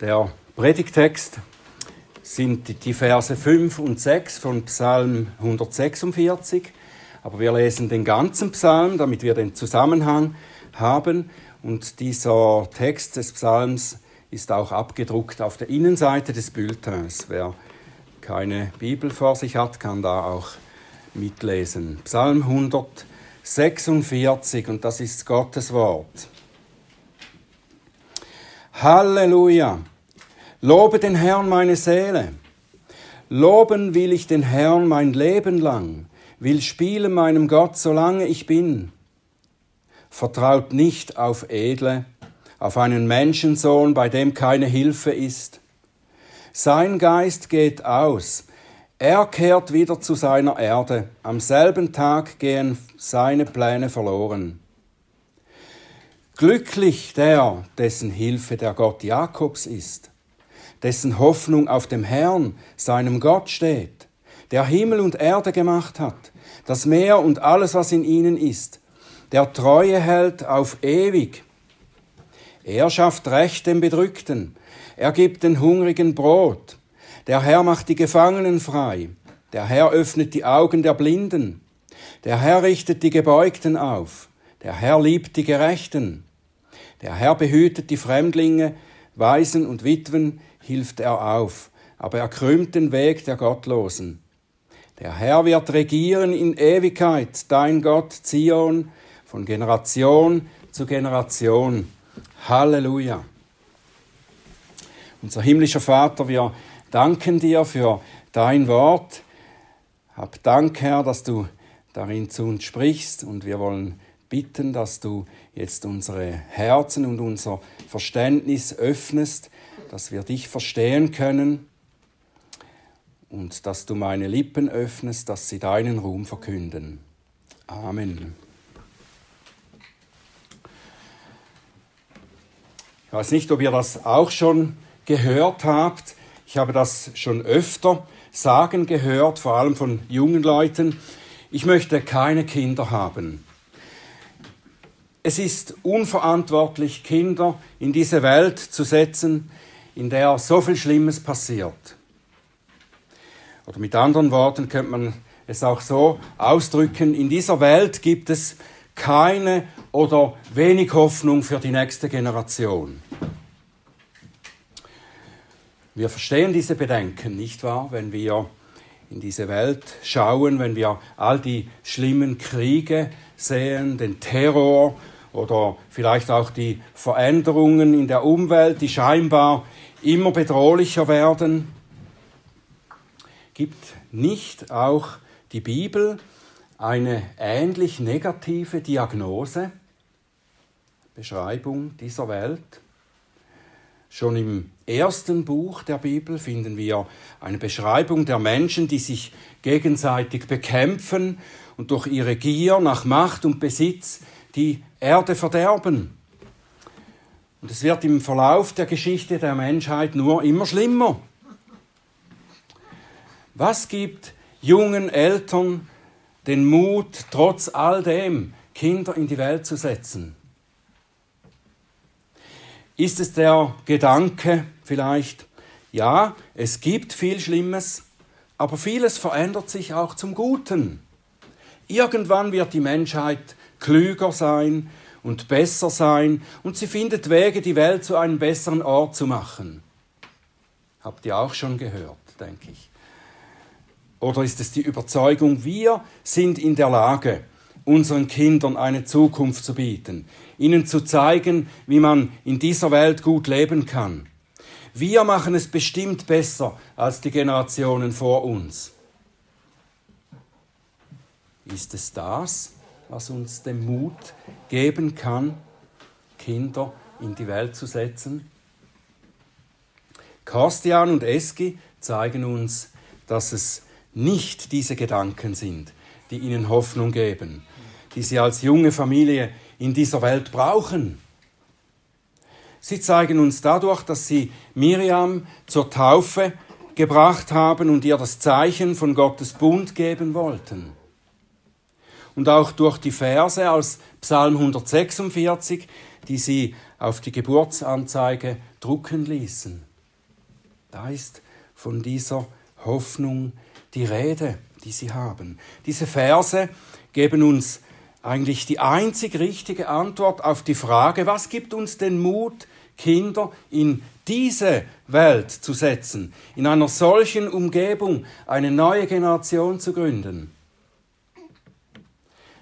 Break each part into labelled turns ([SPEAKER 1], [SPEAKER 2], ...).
[SPEAKER 1] Der Predigtext sind die Verse 5 und 6 von Psalm 146. Aber wir lesen den ganzen Psalm, damit wir den Zusammenhang haben. Und dieser Text des Psalms ist auch abgedruckt auf der Innenseite des Bulletins. Wer keine Bibel vor sich hat, kann da auch mitlesen. Psalm 146 und das ist Gottes Wort. Halleluja! Lobe den Herrn meine Seele. Loben will ich den Herrn mein Leben lang, will spielen meinem Gott, solange ich bin. Vertraut nicht auf Edle, auf einen Menschensohn, bei dem keine Hilfe ist. Sein Geist geht aus, er kehrt wieder zu seiner Erde, am selben Tag gehen seine Pläne verloren. Glücklich der, dessen Hilfe der Gott Jakobs ist, dessen Hoffnung auf dem Herrn, seinem Gott steht, der Himmel und Erde gemacht hat, das Meer und alles, was in ihnen ist, der Treue hält auf ewig. Er schafft Recht dem Bedrückten, er gibt den Hungrigen Brot, der Herr macht die Gefangenen frei, der Herr öffnet die Augen der Blinden, der Herr richtet die Gebeugten auf, der Herr liebt die Gerechten, der Herr behütet die Fremdlinge, Waisen und Witwen hilft er auf, aber er krümmt den Weg der Gottlosen. Der Herr wird regieren in Ewigkeit, dein Gott Zion, von Generation zu Generation. Halleluja. Unser himmlischer Vater, wir danken dir für dein Wort. Hab Dank, Herr, dass du darin zu uns sprichst und wir wollen bitten, dass du jetzt unsere Herzen und unser Verständnis öffnest, dass wir dich verstehen können und dass du meine Lippen öffnest, dass sie deinen Ruhm verkünden. Amen. Ich weiß nicht, ob ihr das auch schon gehört habt. Ich habe das schon öfter sagen gehört, vor allem von jungen Leuten. Ich möchte keine Kinder haben. Es ist unverantwortlich, Kinder in diese Welt zu setzen, in der so viel Schlimmes passiert. Oder mit anderen Worten könnte man es auch so ausdrücken, in dieser Welt gibt es keine oder wenig Hoffnung für die nächste Generation. Wir verstehen diese Bedenken, nicht wahr, wenn wir in diese Welt schauen, wenn wir all die schlimmen Kriege sehen, den Terror oder vielleicht auch die Veränderungen in der Umwelt, die scheinbar immer bedrohlicher werden. Gibt nicht auch die Bibel eine ähnlich negative Diagnose, Beschreibung dieser Welt? Schon im ersten Buch der Bibel finden wir eine Beschreibung der Menschen, die sich gegenseitig bekämpfen und durch ihre Gier nach Macht und Besitz die Erde verderben. Und es wird im Verlauf der Geschichte der Menschheit nur immer schlimmer. Was gibt jungen Eltern den Mut, trotz all dem Kinder in die Welt zu setzen? Ist es der Gedanke vielleicht, ja, es gibt viel Schlimmes, aber vieles verändert sich auch zum Guten. Irgendwann wird die Menschheit klüger sein und besser sein und sie findet Wege, die Welt zu einem besseren Ort zu machen. Habt ihr auch schon gehört, denke ich. Oder ist es die Überzeugung, wir sind in der Lage, unseren Kindern eine Zukunft zu bieten, ihnen zu zeigen, wie man in dieser Welt gut leben kann. Wir machen es bestimmt besser als die Generationen vor uns. Ist es das, was uns den Mut geben kann, Kinder in die Welt zu setzen? Korstian und Eski zeigen uns, dass es nicht diese Gedanken sind, die ihnen Hoffnung geben, die sie als junge Familie in dieser Welt brauchen. Sie zeigen uns dadurch, dass sie Miriam zur Taufe gebracht haben und ihr das Zeichen von Gottes Bund geben wollten. Und auch durch die Verse aus Psalm 146, die sie auf die Geburtsanzeige drucken ließen. Da ist von dieser Hoffnung die Rede, die sie haben. Diese Verse geben uns eigentlich die einzig richtige Antwort auf die Frage, was gibt uns den Mut, Kinder in diese Welt zu setzen, in einer solchen Umgebung eine neue Generation zu gründen.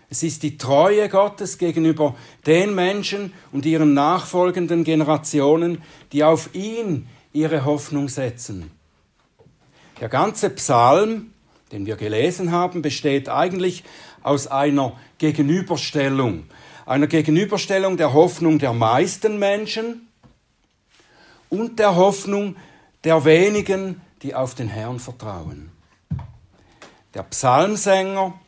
[SPEAKER 1] Es ist die Treue Gottes gegenüber den Menschen und ihren nachfolgenden Generationen, die auf ihn ihre Hoffnung setzen. Der ganze Psalm, den wir gelesen haben, besteht eigentlich aus einer Gegenüberstellung, einer Gegenüberstellung der Hoffnung der meisten Menschen und der Hoffnung der wenigen, die auf den Herrn vertrauen. Der Psalmsänger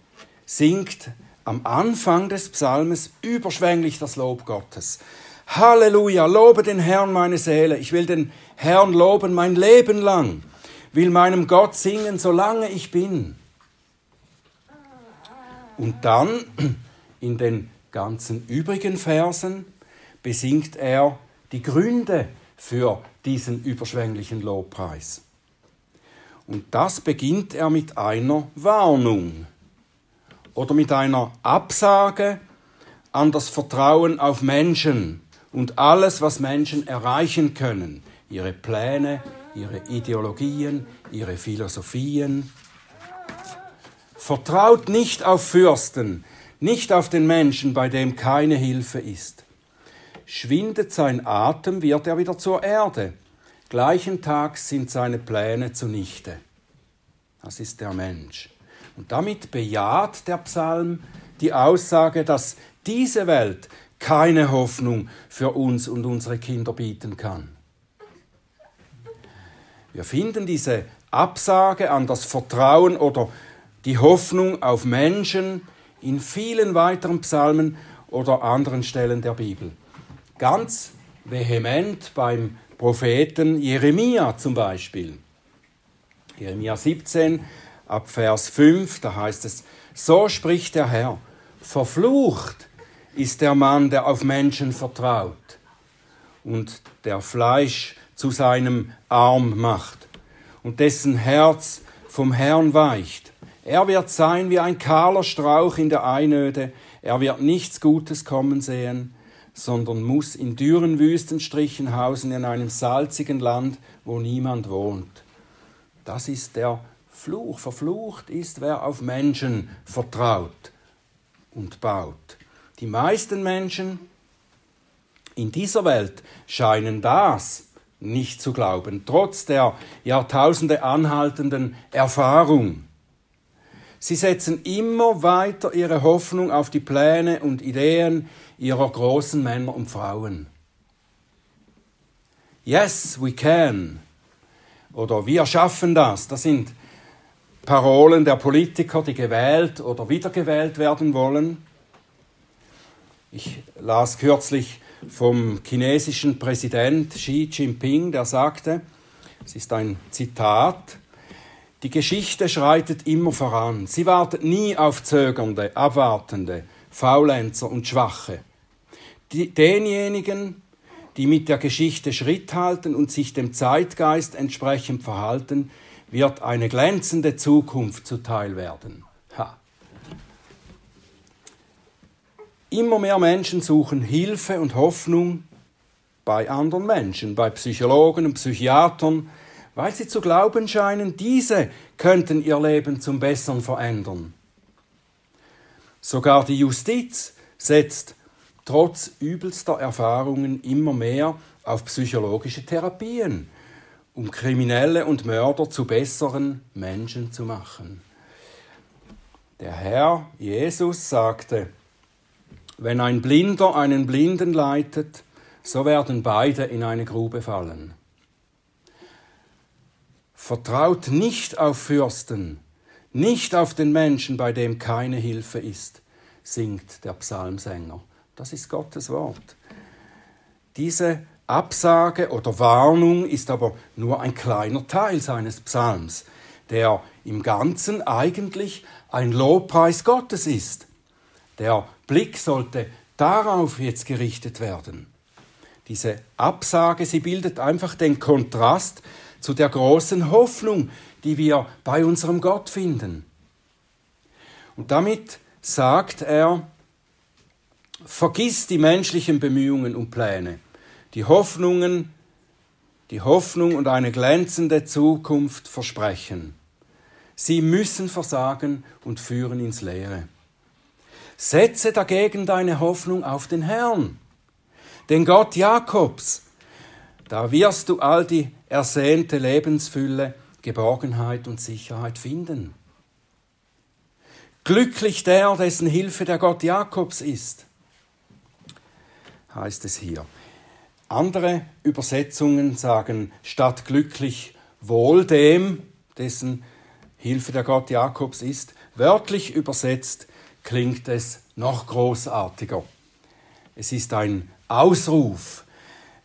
[SPEAKER 1] singt am Anfang des Psalmes überschwänglich das Lob Gottes. Halleluja, lobe den Herrn meine Seele. Ich will den Herrn loben mein Leben lang, will meinem Gott singen, solange ich bin. Und dann in den ganzen übrigen Versen besingt er die Gründe für diesen überschwänglichen Lobpreis. Und das beginnt er mit einer Warnung oder mit einer Absage an das Vertrauen auf Menschen und alles, was Menschen erreichen können, ihre Pläne, ihre Ideologien, ihre Philosophien. Vertraut nicht auf Fürsten, nicht auf den Menschen, bei dem keine Hilfe ist. Schwindet sein Atem, wird er wieder zur Erde. Gleichen Tags sind seine Pläne zunichte. Das ist der Mensch. Und damit bejaht der Psalm die Aussage, dass diese Welt keine Hoffnung für uns und unsere Kinder bieten kann. Wir finden diese Absage an das Vertrauen oder die Hoffnung auf Menschen in vielen weiteren Psalmen oder anderen Stellen der Bibel. Ganz vehement beim Propheten Jeremia zum Beispiel. Jeremia 17 ab Vers 5, da heißt es, so spricht der Herr, verflucht ist der Mann, der auf Menschen vertraut und der Fleisch zu seinem Arm macht und dessen Herz vom Herrn weicht. Er wird sein wie ein kahler Strauch in der Einöde, er wird nichts Gutes kommen sehen, sondern muss in dürren Wüstenstrichen hausen in einem salzigen Land, wo niemand wohnt. Das ist der Fluch. Verflucht ist, wer auf Menschen vertraut und baut. Die meisten Menschen in dieser Welt scheinen das nicht zu glauben, trotz der Jahrtausende anhaltenden Erfahrung. Sie setzen immer weiter ihre Hoffnung auf die Pläne und Ideen ihrer großen Männer und Frauen. Yes, we can. Oder wir schaffen das. Das sind Parolen der Politiker, die gewählt oder wiedergewählt werden wollen. Ich las kürzlich vom chinesischen Präsident Xi Jinping, der sagte, es ist ein Zitat, die Geschichte schreitet immer voran. Sie wartet nie auf Zögernde, Abwartende, Faulenzer und Schwache. Die, denjenigen, die mit der Geschichte Schritt halten und sich dem Zeitgeist entsprechend verhalten, wird eine glänzende Zukunft zuteil werden. Ha. Immer mehr Menschen suchen Hilfe und Hoffnung bei anderen Menschen, bei Psychologen und Psychiatern, weil sie zu glauben scheinen, diese könnten ihr Leben zum Besseren verändern. Sogar die Justiz setzt trotz übelster Erfahrungen immer mehr auf psychologische Therapien, um Kriminelle und Mörder zu besseren Menschen zu machen. Der Herr Jesus sagte, wenn ein Blinder einen Blinden leitet, so werden beide in eine Grube fallen. Vertraut nicht auf Fürsten, nicht auf den Menschen, bei dem keine Hilfe ist, singt der Psalmsänger. Das ist Gottes Wort. Diese Absage oder Warnung ist aber nur ein kleiner Teil seines Psalms, der im Ganzen eigentlich ein Lobpreis Gottes ist. Der Blick sollte darauf jetzt gerichtet werden. Diese Absage, sie bildet einfach den Kontrast zu der großen Hoffnung, die wir bei unserem Gott finden. Und damit sagt er, vergiss die menschlichen Bemühungen und Pläne, die Hoffnungen, die Hoffnung und eine glänzende Zukunft versprechen. Sie müssen versagen und führen ins Leere. Setze dagegen deine Hoffnung auf den Herrn, den Gott Jakobs. Da wirst du all die ersehnte Lebensfülle, Geborgenheit und Sicherheit finden. Glücklich der, dessen Hilfe der Gott Jakobs ist, heißt es hier. Andere Übersetzungen sagen statt glücklich wohl dem, dessen Hilfe der Gott Jakobs ist. Wörtlich übersetzt klingt es noch großartiger. Es ist ein Ausruf.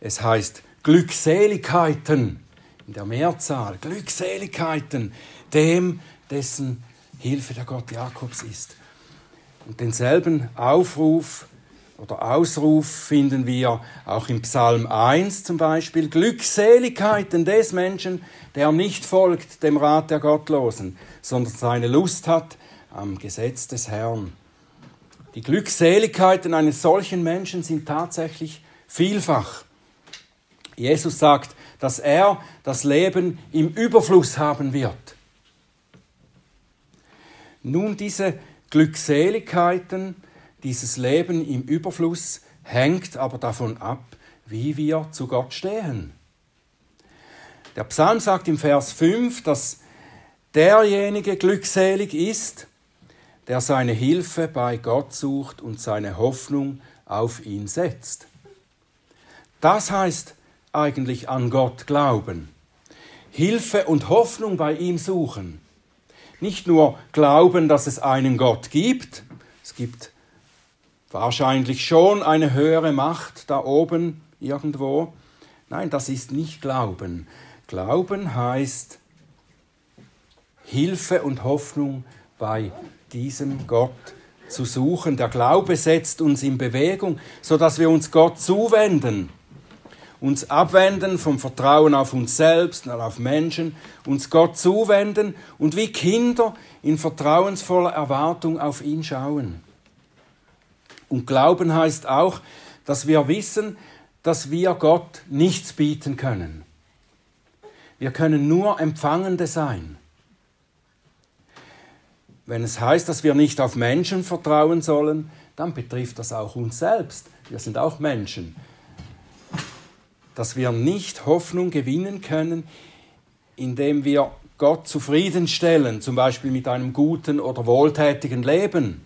[SPEAKER 1] Es heißt Glückseligkeiten in der Mehrzahl, Glückseligkeiten dem, dessen Hilfe der Gott Jakobs ist. Und denselben Aufruf oder Ausruf finden wir auch im Psalm 1 zum Beispiel. Glückseligkeiten des Menschen, der nicht folgt dem Rat der Gottlosen, sondern seine Lust hat am Gesetz des Herrn. Die Glückseligkeiten eines solchen Menschen sind tatsächlich vielfach. Jesus sagt, dass er das Leben im Überfluss haben wird. Nun, diese Glückseligkeiten, dieses Leben im Überfluss hängt aber davon ab, wie wir zu Gott stehen. Der Psalm sagt im Vers 5, dass derjenige glückselig ist, der seine Hilfe bei Gott sucht und seine Hoffnung auf ihn setzt. Das heißt eigentlich an Gott glauben. Hilfe und Hoffnung bei ihm suchen. Nicht nur glauben, dass es einen Gott gibt, es gibt wahrscheinlich schon eine höhere Macht da oben irgendwo. Nein, das ist nicht Glauben. Glauben heißt Hilfe und Hoffnung bei diesem Gott zu suchen. Der Glaube setzt uns in Bewegung, sodass wir uns Gott zuwenden, uns abwenden vom Vertrauen auf uns selbst und auf Menschen, uns Gott zuwenden und wie Kinder in vertrauensvoller Erwartung auf ihn schauen. Und Glauben heißt auch, dass wir wissen, dass wir Gott nichts bieten können. Wir können nur Empfangende sein. Wenn es heißt, dass wir nicht auf Menschen vertrauen sollen, dann betrifft das auch uns selbst. Wir sind auch Menschen. Dass wir nicht Hoffnung gewinnen können, indem wir Gott zufriedenstellen, zum Beispiel mit einem guten oder wohltätigen Leben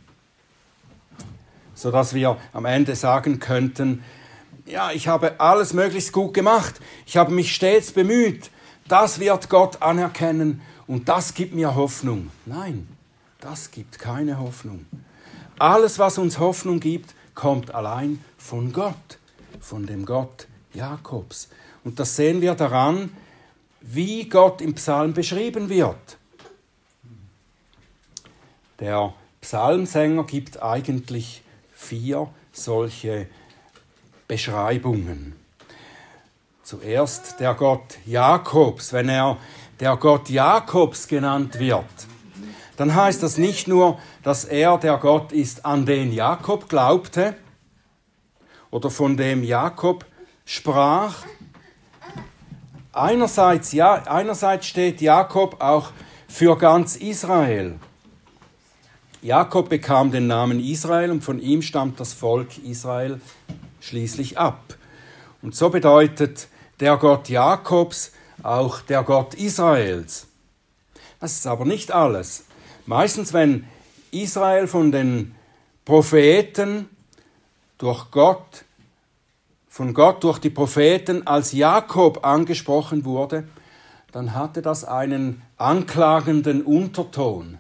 [SPEAKER 1] sodass wir am Ende sagen könnten, ja, ich habe alles möglichst gut gemacht, ich habe mich stets bemüht, das wird Gott anerkennen und das gibt mir Hoffnung. Nein, das gibt keine Hoffnung. Alles, was uns Hoffnung gibt, kommt allein von Gott, von dem Gott Jakobs. Und das sehen wir daran, wie Gott im Psalm beschrieben wird. Der Psalmsänger gibt eigentlich vier solche Beschreibungen. Zuerst der Gott Jakobs, wenn er der Gott Jakobs genannt wird, dann heißt das nicht nur, dass er der Gott ist, an den Jakob glaubte oder von dem Jakob sprach. Einerseits, ja, einerseits steht Jakob auch für ganz Israel. Jakob bekam den Namen Israel und von ihm stammt das Volk Israel schließlich ab. Und so bedeutet der Gott Jakobs auch der Gott Israels. Das ist aber nicht alles. Meistens, wenn Israel von den Propheten durch Gott, von Gott durch die Propheten als Jakob angesprochen wurde, dann hatte das einen anklagenden Unterton.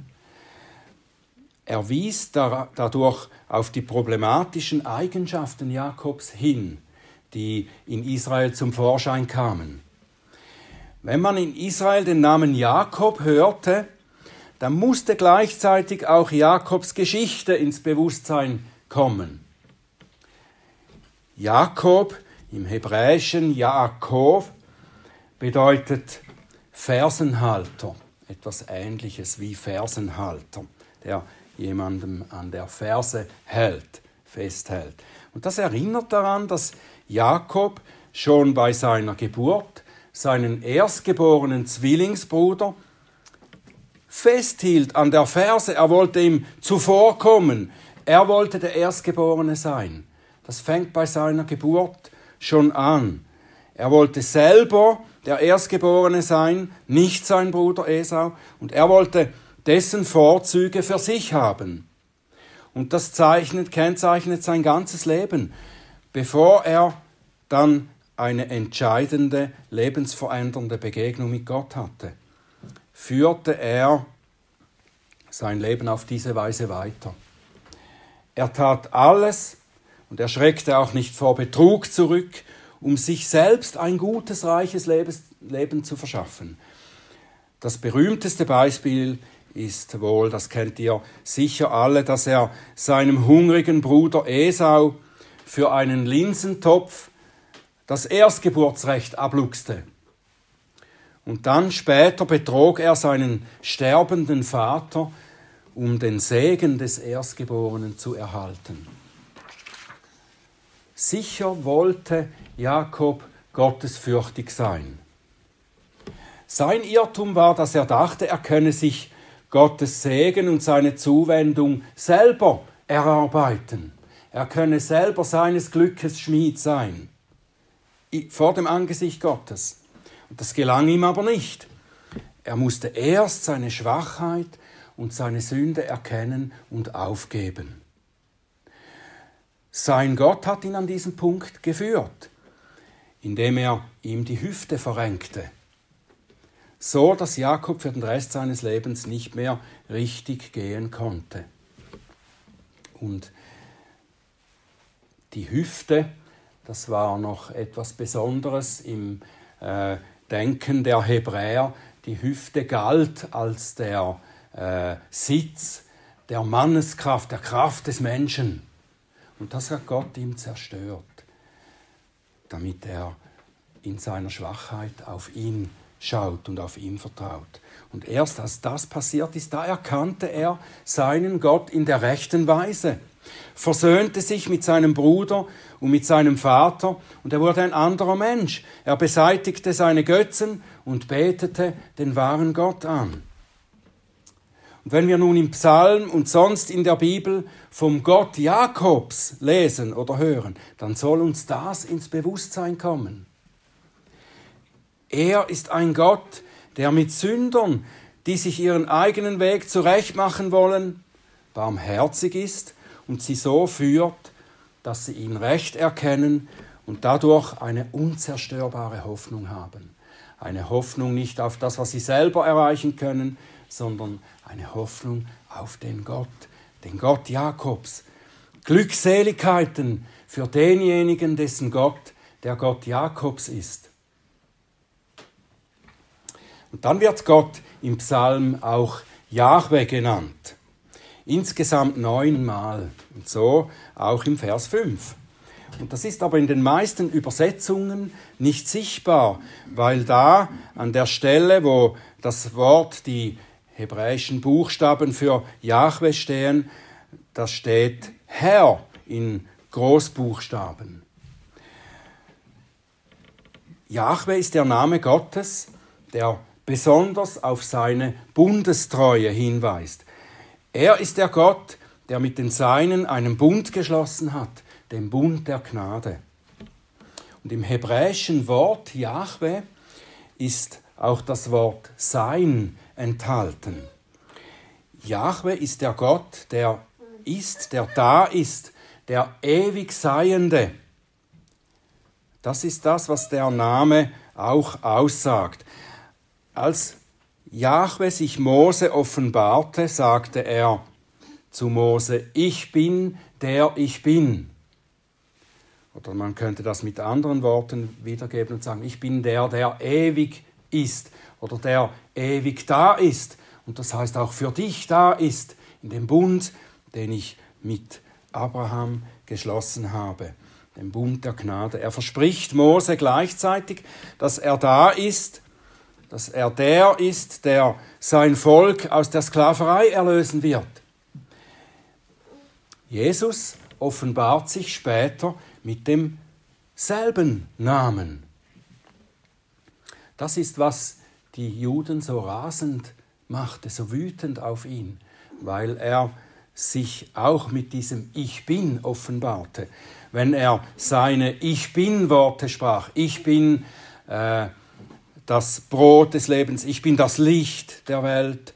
[SPEAKER 1] Er wies dadurch auf die problematischen Eigenschaften Jakobs hin, die in Israel zum Vorschein kamen. Wenn man in Israel den Namen Jakob hörte, dann musste gleichzeitig auch Jakobs Geschichte ins Bewusstsein kommen. Jakob Im Hebräischen Jakob bedeutet Fersenhalter, etwas ähnliches wie Fersenhalter, der jemandem an der Ferse hält, festhält. Und das erinnert daran, dass Jakob schon bei seiner Geburt seinen erstgeborenen Zwillingsbruder festhielt an der Ferse. Er wollte ihm zuvorkommen. Er wollte der Erstgeborene sein. Das fängt bei seiner Geburt schon an. Er wollte selber der Erstgeborene sein, nicht sein Bruder Esau, und er wollte dessen Vorzüge für sich haben. Und das zeichnet, kennzeichnet sein ganzes Leben, bevor er dann eine entscheidende, lebensverändernde Begegnung mit Gott hatte, führte er sein Leben auf diese Weise weiter. Er tat alles und er schreckte auch nicht vor Betrug zurück, um sich selbst ein gutes, reiches Leben zu verschaffen. Das berühmteste Beispiel ist wohl, das kennt ihr sicher alle, dass er seinem hungrigen Bruder Esau für einen Linsentopf das Erstgeburtsrecht abluchste. Und dann später betrog er seinen sterbenden Vater um den Segen des Erstgeborenen zu erhalten. Sicher wollte Jakob gottesfürchtig sein. Sein Irrtum war, dass er dachte, er könne sich Gottes Segen und seine Zuwendung selber erarbeiten. Er könne selber seines Glückes Schmied sein. Vor dem Angesicht Gottes. Und das gelang ihm aber nicht. Er musste erst seine Schwachheit, und seine Sünde erkennen und aufgeben. Sein Gott hat ihn an diesen Punkt geführt, indem er ihm die Hüfte verrenkte, so dass Jakob für den Rest seines Lebens nicht mehr richtig gehen konnte. Und die Hüfte, das war noch etwas Besonderes im äh, Denken der Hebräer. Die Hüfte galt als der äh, Sitz der Manneskraft, der Kraft des Menschen. Und das hat Gott ihm zerstört, damit er in seiner Schwachheit auf ihn schaut und auf ihn vertraut. Und erst als das passiert ist, da erkannte er seinen Gott in der rechten Weise, versöhnte sich mit seinem Bruder und mit seinem Vater und er wurde ein anderer Mensch. Er beseitigte seine Götzen und betete den wahren Gott an. Und wenn wir nun im Psalm und sonst in der Bibel vom Gott Jakobs lesen oder hören, dann soll uns das ins Bewusstsein kommen. Er ist ein Gott, der mit Sündern, die sich ihren eigenen Weg zurechtmachen wollen, barmherzig ist und sie so führt, dass sie ihn recht erkennen und dadurch eine unzerstörbare Hoffnung haben. Eine Hoffnung nicht auf das, was sie selber erreichen können, sondern eine Hoffnung auf den Gott, den Gott Jakobs. Glückseligkeiten für denjenigen, dessen Gott der Gott Jakobs ist. Und dann wird Gott im Psalm auch Jahwe genannt. Insgesamt neunmal. Und so auch im Vers 5. Und das ist aber in den meisten Übersetzungen nicht sichtbar, weil da an der Stelle, wo das Wort die hebräischen Buchstaben für Jahwe stehen, da steht Herr in Großbuchstaben. Jahwe ist der Name Gottes, der besonders auf seine Bundestreue hinweist. Er ist der Gott, der mit den Seinen einen Bund geschlossen hat, den Bund der Gnade. Und im hebräischen Wort Jahwe ist auch das Wort Sein enthalten. Jahwe ist der Gott, der ist, der da ist, der ewig Seiende. Das ist das, was der Name auch aussagt. Als Jahwe sich Mose offenbarte, sagte er zu Mose, ich bin der ich bin. Oder man könnte das mit anderen Worten wiedergeben und sagen, ich bin der, der ewig ist oder der ewig da ist und das heißt auch für dich da ist, in dem Bund, den ich mit Abraham geschlossen habe. dem Bund der Gnade. Er verspricht Mose gleichzeitig, dass er da ist, dass er der ist, der sein Volk aus der Sklaverei erlösen wird. Jesus offenbart sich später mit demselben Namen. Das ist, was die Juden so rasend machte, so wütend auf ihn, weil er sich auch mit diesem Ich bin offenbarte. Wenn er seine Ich bin Worte sprach, ich bin äh, das Brot des Lebens, ich bin das Licht der Welt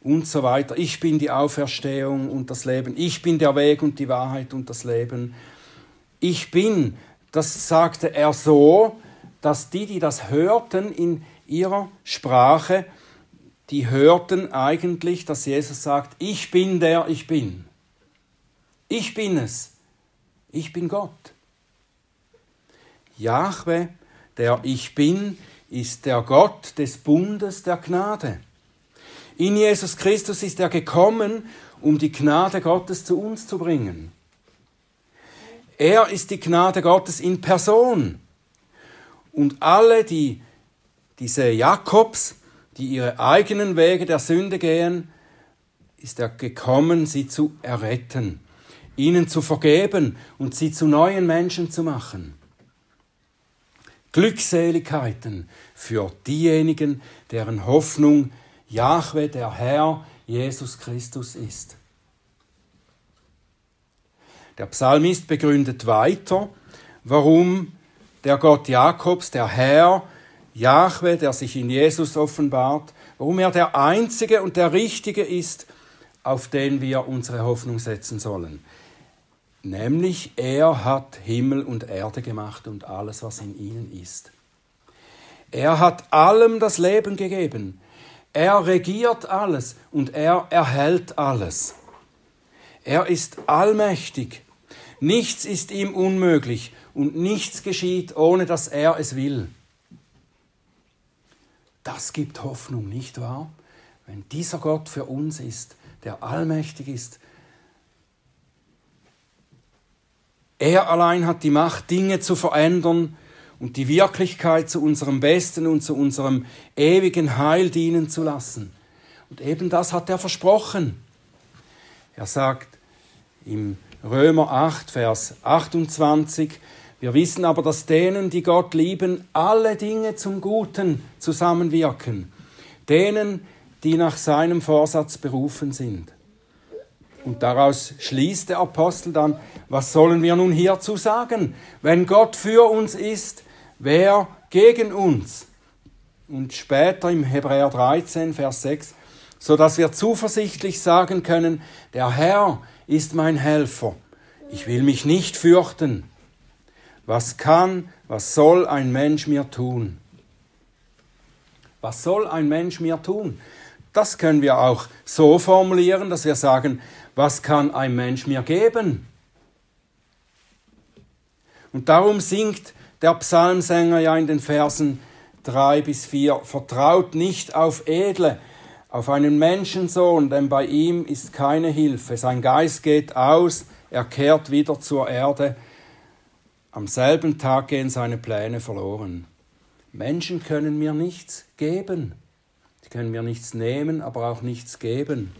[SPEAKER 1] und so weiter, ich bin die Auferstehung und das Leben, ich bin der Weg und die Wahrheit und das Leben. Ich bin, das sagte er so, dass die, die das hörten in ihrer Sprache, die hörten eigentlich, dass Jesus sagt, ich bin der ich bin. Ich bin es. Ich bin Gott. Jahwe, der ich bin, ist der Gott des Bundes der Gnade. In Jesus Christus ist er gekommen, um die Gnade Gottes zu uns zu bringen. Er ist die Gnade Gottes in Person. Und alle, die diese Jakobs, die ihre eigenen Wege der Sünde gehen, ist er gekommen, sie zu erretten, ihnen zu vergeben und sie zu neuen Menschen zu machen. Glückseligkeiten für diejenigen, deren Hoffnung Jahwe, der Herr, Jesus Christus ist. Der Psalmist begründet weiter, warum der Gott Jakobs, der Herr, Jahwe, der sich in Jesus offenbart, warum er der Einzige und der Richtige ist, auf den wir unsere Hoffnung setzen sollen. Nämlich er hat Himmel und Erde gemacht und alles, was in ihnen ist. Er hat allem das Leben gegeben. Er regiert alles und er erhält alles. Er ist allmächtig. Nichts ist ihm unmöglich und nichts geschieht, ohne dass er es will. Das gibt Hoffnung, nicht wahr? Wenn dieser Gott für uns ist, der allmächtig ist, er allein hat die Macht, Dinge zu verändern und die Wirklichkeit zu unserem Besten und zu unserem ewigen Heil dienen zu lassen. Und eben das hat er versprochen. Er sagt im Römer 8, Vers 28, wir wissen aber, dass denen, die Gott lieben, alle Dinge zum Guten zusammenwirken. Denen, die nach seinem Vorsatz berufen sind. Und daraus schließt der Apostel dann, was sollen wir nun hierzu sagen? Wenn Gott für uns ist, wer gegen uns? Und später im Hebräer 13, Vers 6, so dass wir zuversichtlich sagen können, der Herr ist mein Helfer. Ich will mich nicht fürchten. Was kann, was soll ein Mensch mir tun? Was soll ein Mensch mir tun? Das können wir auch so formulieren, dass wir sagen, was kann ein Mensch mir geben? Und darum singt der Psalmsänger ja in den Versen 3 bis 4, vertraut nicht auf Edle, auf einen Menschensohn, denn bei ihm ist keine Hilfe. Sein Geist geht aus, er kehrt wieder zur Erde, am selben Tag gehen seine Pläne verloren. Menschen können mir nichts geben. Sie können mir nichts nehmen, aber auch nichts geben.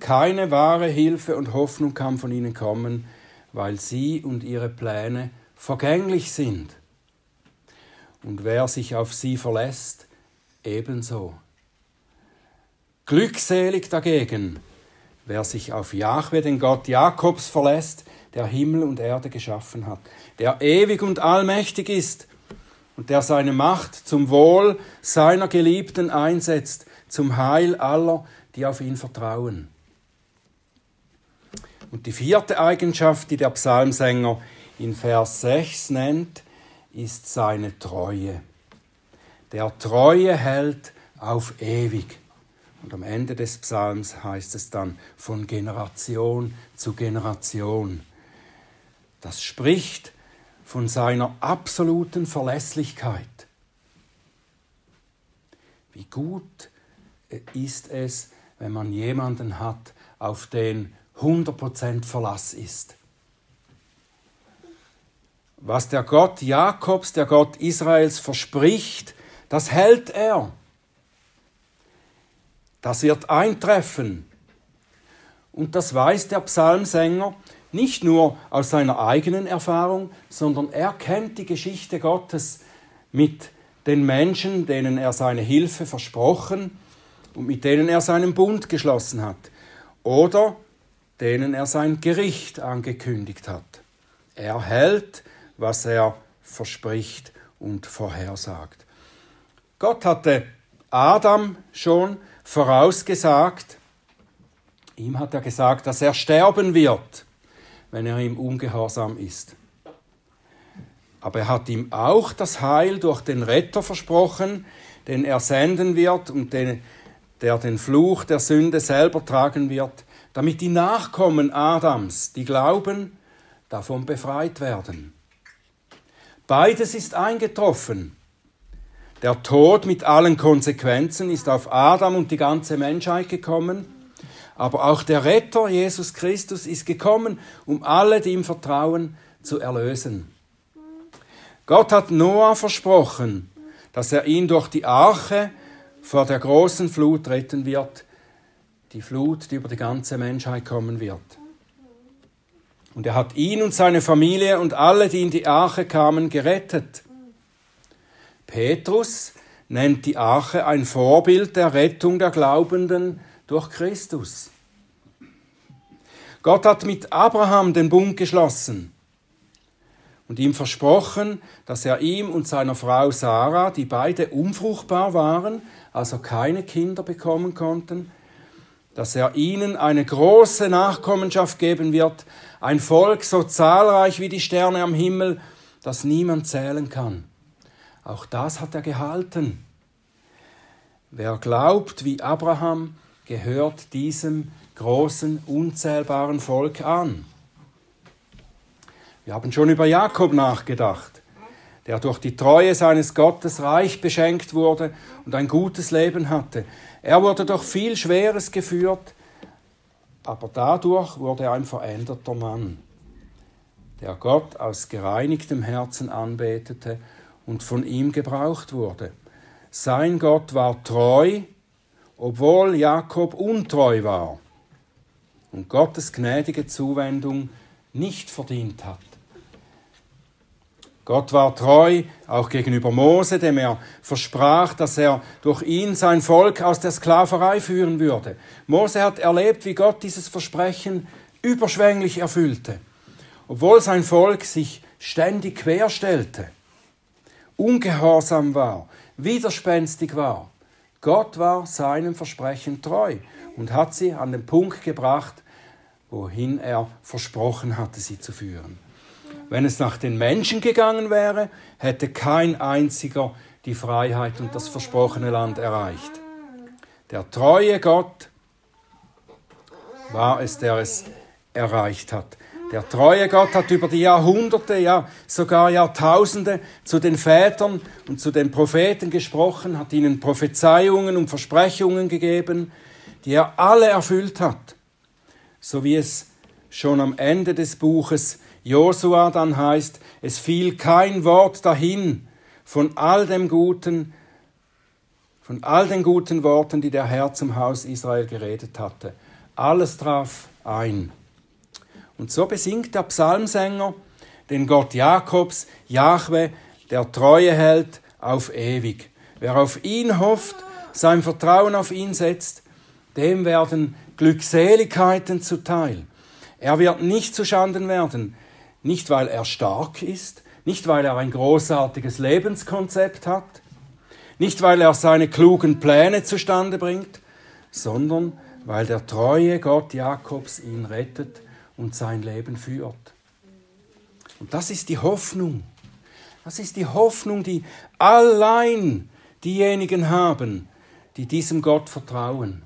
[SPEAKER 1] Keine wahre Hilfe und Hoffnung kann von ihnen kommen, weil sie und ihre Pläne vergänglich sind. Und wer sich auf sie verlässt, ebenso. Glückselig dagegen, wer sich auf Jahwe, den Gott Jakobs, verlässt, der Himmel und Erde geschaffen hat, der ewig und allmächtig ist und der seine Macht zum Wohl seiner Geliebten einsetzt, zum Heil aller, die auf ihn vertrauen. Und die vierte Eigenschaft, die der Psalmsänger in Vers 6 nennt, ist seine Treue. Der Treue hält auf ewig. Und am Ende des Psalms heißt es dann von Generation zu Generation. Das spricht von seiner absoluten Verlässlichkeit. Wie gut ist es, wenn man jemanden hat, auf den 100% Verlass ist. Was der Gott Jakobs, der Gott Israels verspricht, das hält er. Das wird eintreffen. Und das weiß der Psalmsänger nicht nur aus seiner eigenen Erfahrung, sondern er kennt die Geschichte Gottes mit den Menschen, denen er seine Hilfe versprochen und mit denen er seinen Bund geschlossen hat oder denen er sein Gericht angekündigt hat. Er hält, was er verspricht und vorhersagt. Gott hatte Adam schon vorausgesagt, ihm hat er gesagt, dass er sterben wird, wenn er ihm ungehorsam ist. Aber er hat ihm auch das Heil durch den Retter versprochen, den er senden wird und den, der den Fluch der Sünde selber tragen wird, damit die Nachkommen Adams, die glauben, davon befreit werden. Beides ist eingetroffen. Der Tod mit allen Konsequenzen ist auf Adam und die ganze Menschheit gekommen, aber auch der Retter Jesus Christus ist gekommen, um alle, die ihm vertrauen, zu erlösen. Gott hat Noah versprochen, dass er ihn durch die Arche vor der großen Flut retten wird, die Flut, die über die ganze Menschheit kommen wird. Und er hat ihn und seine Familie und alle, die in die Arche kamen, gerettet. Petrus nennt die Arche ein Vorbild der Rettung der Glaubenden durch Christus. Gott hat mit Abraham den Bund geschlossen und ihm versprochen, dass er ihm und seiner Frau Sarah, die beide unfruchtbar waren, also keine Kinder bekommen konnten, dass er ihnen eine große Nachkommenschaft geben wird, ein Volk so zahlreich wie die Sterne am Himmel, das niemand zählen kann. Auch das hat er gehalten. Wer glaubt wie Abraham, gehört diesem großen, unzählbaren Volk an. Wir haben schon über Jakob nachgedacht, der durch die Treue seines Gottes reich beschenkt wurde und ein gutes Leben hatte. Er wurde durch viel Schweres geführt, aber dadurch wurde er ein veränderter Mann, der Gott aus gereinigtem Herzen anbetete und von ihm gebraucht wurde. Sein Gott war treu, obwohl Jakob untreu war und Gottes gnädige Zuwendung nicht verdient hat. Gott war treu, auch gegenüber Mose, dem er versprach, dass er durch ihn sein Volk aus der Sklaverei führen würde. Mose hat erlebt, wie Gott dieses Versprechen überschwänglich erfüllte, obwohl sein Volk sich ständig querstellte, ungehorsam war, widerspenstig war. Gott war seinem Versprechen treu und hat sie an den Punkt gebracht, wohin er versprochen hatte, sie zu führen. Wenn es nach den Menschen gegangen wäre, hätte kein einziger die Freiheit und das versprochene Land erreicht. Der treue Gott war es, der es erreicht hat. Der treue Gott hat über die Jahrhunderte, ja sogar Jahrtausende zu den Vätern und zu den Propheten gesprochen, hat ihnen Prophezeiungen und Versprechungen gegeben, die er alle erfüllt hat. So wie es schon am Ende des Buches Josua dann heißt, es fiel kein Wort dahin von all dem Guten, von all den guten Worten, die der Herr zum Haus Israel geredet hatte. Alles traf ein. Und so besingt der Psalmsänger den Gott Jakobs, Jahwe, der Treue hält auf ewig. Wer auf ihn hofft, sein Vertrauen auf ihn setzt, dem werden Glückseligkeiten zuteil. Er wird nicht zu Schanden werden, nicht, weil er stark ist, nicht, weil er ein großartiges Lebenskonzept hat, nicht, weil er seine klugen Pläne zustande bringt, sondern weil der treue Gott Jakobs ihn rettet und sein Leben führt. Und das ist die Hoffnung. Das ist die Hoffnung, die allein diejenigen haben, die diesem Gott vertrauen.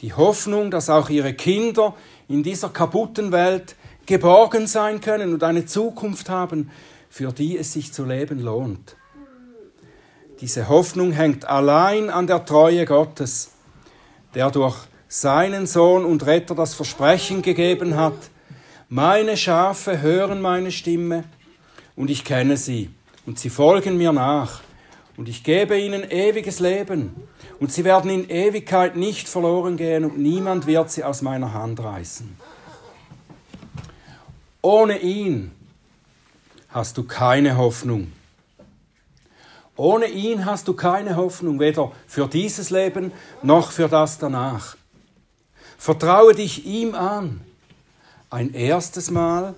[SPEAKER 1] Die Hoffnung, dass auch ihre Kinder in dieser kaputten Welt geborgen sein können und eine Zukunft haben, für die es sich zu leben lohnt. Diese Hoffnung hängt allein an der Treue Gottes, der durch seinen Sohn und Retter das Versprechen gegeben hat, meine Schafe hören meine Stimme und ich kenne sie, und sie folgen mir nach, und ich gebe ihnen ewiges Leben, und sie werden in Ewigkeit nicht verloren gehen, und niemand wird sie aus meiner Hand reißen. Ohne ihn hast du keine Hoffnung. Ohne ihn hast du keine Hoffnung, weder für dieses Leben noch für das danach. Vertraue dich ihm an, ein erstes Mal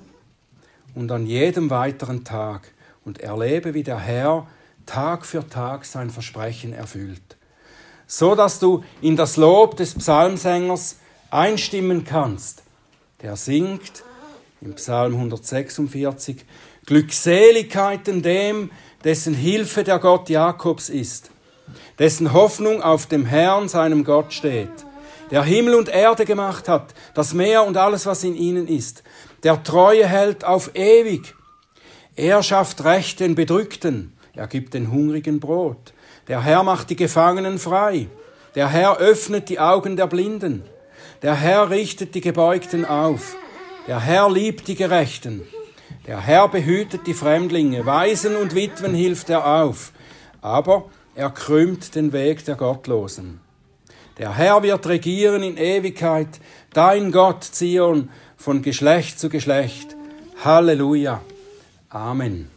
[SPEAKER 1] und an jedem weiteren Tag und erlebe, wie der Herr Tag für Tag sein Versprechen erfüllt, so dass du in das Lob des Psalmsängers einstimmen kannst. Der singt im Psalm 146 Glückseligkeiten dem, dessen Hilfe der Gott Jakobs ist, dessen Hoffnung auf dem Herrn, seinem Gott steht, der Himmel und Erde gemacht hat, das Meer und alles, was in ihnen ist, der Treue hält auf ewig. Er schafft Recht den Bedrückten, er gibt den Hungrigen Brot. Der Herr macht die Gefangenen frei. Der Herr öffnet die Augen der Blinden. Der Herr richtet die Gebeugten auf. Der Herr liebt die Gerechten. Der Herr behütet die Fremdlinge, Waisen und Witwen hilft er auf, aber er krümmt den Weg der Gottlosen. Der Herr wird regieren in Ewigkeit, dein Gott Zion, von Geschlecht zu Geschlecht. Halleluja. Amen.